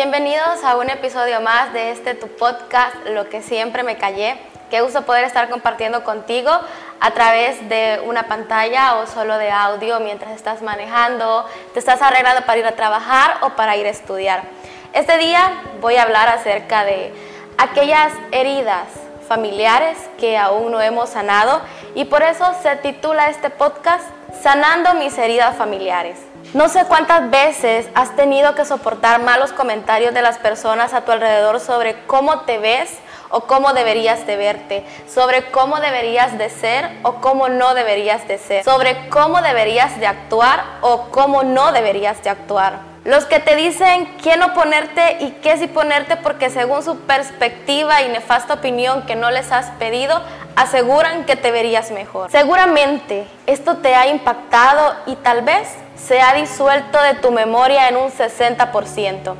Bienvenidos a un episodio más de este tu podcast, Lo que siempre me callé. Qué gusto poder estar compartiendo contigo a través de una pantalla o solo de audio mientras estás manejando, te estás arreglando para ir a trabajar o para ir a estudiar. Este día voy a hablar acerca de aquellas heridas familiares que aún no hemos sanado y por eso se titula este podcast Sanando mis heridas familiares. No sé cuántas veces has tenido que soportar malos comentarios de las personas a tu alrededor sobre cómo te ves o cómo deberías de verte, sobre cómo deberías de ser o cómo no deberías de ser, sobre cómo deberías de actuar o cómo no deberías de actuar. Los que te dicen qué no ponerte y qué sí ponerte porque según su perspectiva y nefasta opinión que no les has pedido, aseguran que te verías mejor. Seguramente esto te ha impactado y tal vez se ha disuelto de tu memoria en un 60%,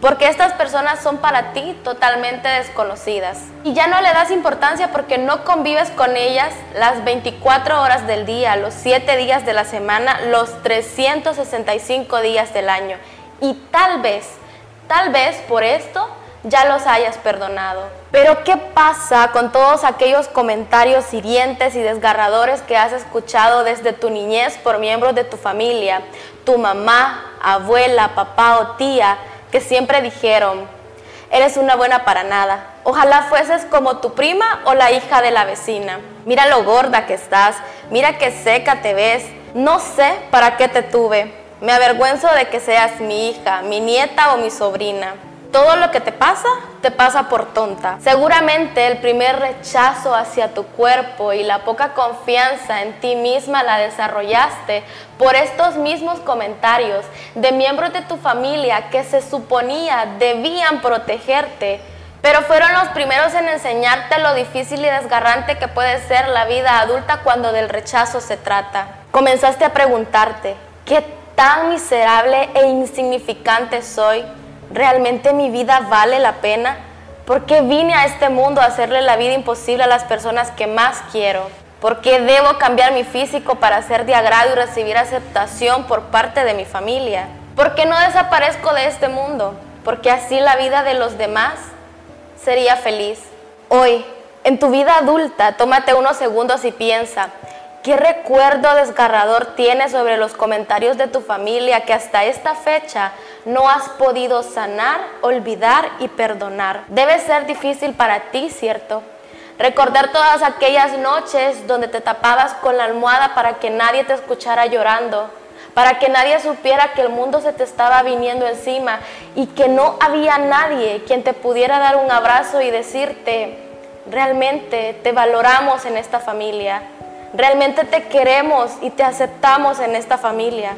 porque estas personas son para ti totalmente desconocidas. Y ya no le das importancia porque no convives con ellas las 24 horas del día, los 7 días de la semana, los 365 días del año. Y tal vez, tal vez por esto ya los hayas perdonado. Pero ¿qué pasa con todos aquellos comentarios hirientes y desgarradores que has escuchado desde tu niñez por miembros de tu familia, tu mamá, abuela, papá o tía, que siempre dijeron, eres una buena para nada. Ojalá fueses como tu prima o la hija de la vecina. Mira lo gorda que estás, mira qué seca te ves. No sé para qué te tuve. Me avergüenzo de que seas mi hija, mi nieta o mi sobrina. Todo lo que te pasa, te pasa por tonta. Seguramente el primer rechazo hacia tu cuerpo y la poca confianza en ti misma la desarrollaste por estos mismos comentarios de miembros de tu familia que se suponía debían protegerte, pero fueron los primeros en enseñarte lo difícil y desgarrante que puede ser la vida adulta cuando del rechazo se trata. Comenzaste a preguntarte, ¿qué tan miserable e insignificante soy? ¿Realmente mi vida vale la pena? ¿Por qué vine a este mundo a hacerle la vida imposible a las personas que más quiero? ¿Por qué debo cambiar mi físico para ser de agrado y recibir aceptación por parte de mi familia? ¿Por qué no desaparezco de este mundo? Porque así la vida de los demás sería feliz. Hoy, en tu vida adulta, tómate unos segundos y piensa, ¿Qué recuerdo desgarrador tienes sobre los comentarios de tu familia que hasta esta fecha no has podido sanar, olvidar y perdonar? Debe ser difícil para ti, ¿cierto? Recordar todas aquellas noches donde te tapabas con la almohada para que nadie te escuchara llorando, para que nadie supiera que el mundo se te estaba viniendo encima y que no había nadie quien te pudiera dar un abrazo y decirte, realmente te valoramos en esta familia Realmente te queremos y te aceptamos en esta familia.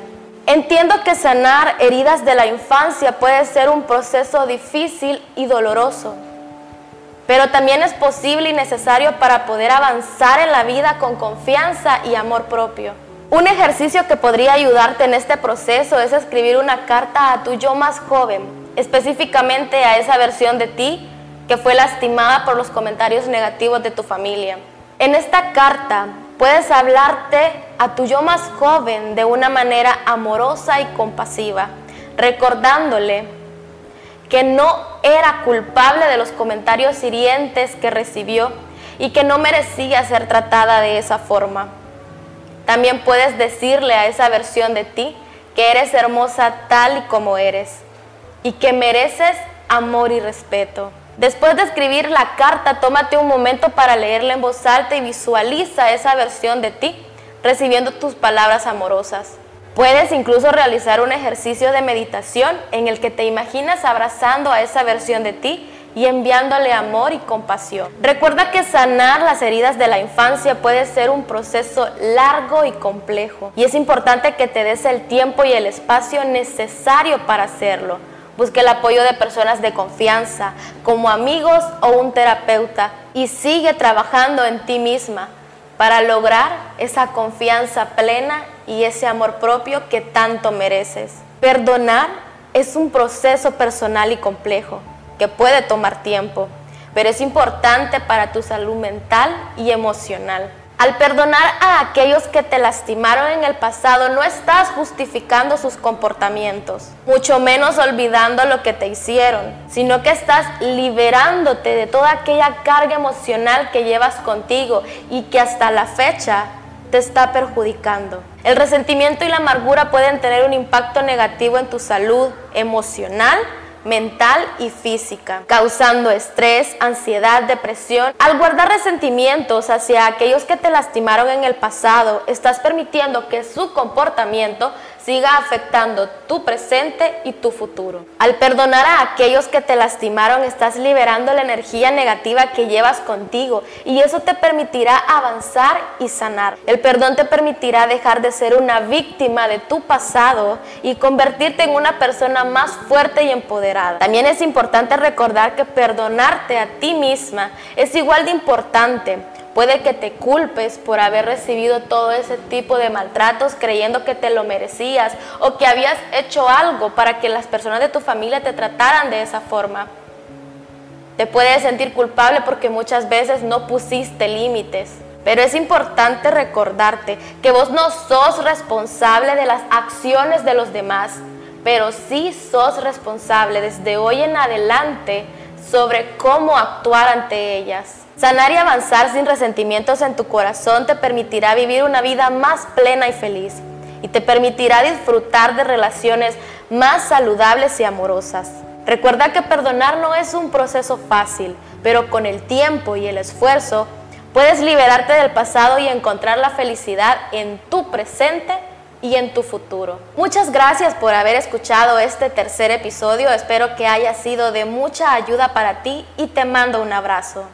Entiendo que sanar heridas de la infancia puede ser un proceso difícil y doloroso, pero también es posible y necesario para poder avanzar en la vida con confianza y amor propio. Un ejercicio que podría ayudarte en este proceso es escribir una carta a tu yo más joven, específicamente a esa versión de ti que fue lastimada por los comentarios negativos de tu familia. En esta carta Puedes hablarte a tu yo más joven de una manera amorosa y compasiva, recordándole que no era culpable de los comentarios hirientes que recibió y que no merecía ser tratada de esa forma. También puedes decirle a esa versión de ti que eres hermosa tal y como eres y que mereces amor y respeto. Después de escribir la carta, tómate un momento para leerla en voz alta y visualiza esa versión de ti, recibiendo tus palabras amorosas. Puedes incluso realizar un ejercicio de meditación en el que te imaginas abrazando a esa versión de ti y enviándole amor y compasión. Recuerda que sanar las heridas de la infancia puede ser un proceso largo y complejo y es importante que te des el tiempo y el espacio necesario para hacerlo Busque el apoyo de personas de confianza, como amigos o un terapeuta, y sigue trabajando en ti misma para lograr esa confianza plena y ese amor propio que tanto mereces. Perdonar es un proceso personal y complejo que puede tomar tiempo, pero es importante para tu salud mental y emocional. Al perdonar a aquellos que te lastimaron en el pasado, no estás justificando sus comportamientos, mucho menos olvidando lo que te hicieron, sino que estás liberándote de toda aquella carga emocional que llevas contigo y que hasta la fecha te está perjudicando. El resentimiento y la amargura pueden tener un impacto negativo en tu salud emocional, mental y física, causando estrés, ansiedad, depresión. Al guardar resentimientos hacia aquellos que te lastimaron en el pasado, estás permitiendo que su comportamiento siga afectando tu presente y tu futuro. Al perdonar a aquellos que te lastimaron, estás liberando la energía negativa que llevas contigo y eso te permitirá avanzar y sanar. El perdón te permitirá dejar de ser una víctima de tu pasado y convertirte en una persona más fuerte y empoderada. También es importante recordar que perdonarte a ti misma es igual de importante Puede que te culpes por haber recibido todo ese tipo de maltratos creyendo que te lo merecías o que habías hecho algo para que las personas de tu familia te trataran de esa forma. Te puedes sentir culpable porque muchas veces no pusiste límites. Pero es importante recordarte que vos no sos responsable de las acciones de los demás, pero sí sos responsable desde hoy en adelante sobre cómo actuar ante ellas. Sanar y avanzar sin resentimientos en tu corazón te permitirá vivir una vida más plena y feliz y te permitirá disfrutar de relaciones más saludables y amorosas. Recuerda que perdonar no es un proceso fácil, pero con el tiempo y el esfuerzo puedes liberarte del pasado y encontrar la felicidad en tu presente y en tu futuro. Muchas gracias por haber escuchado este tercer episodio. Espero que haya sido de mucha ayuda para ti y te mando un abrazo.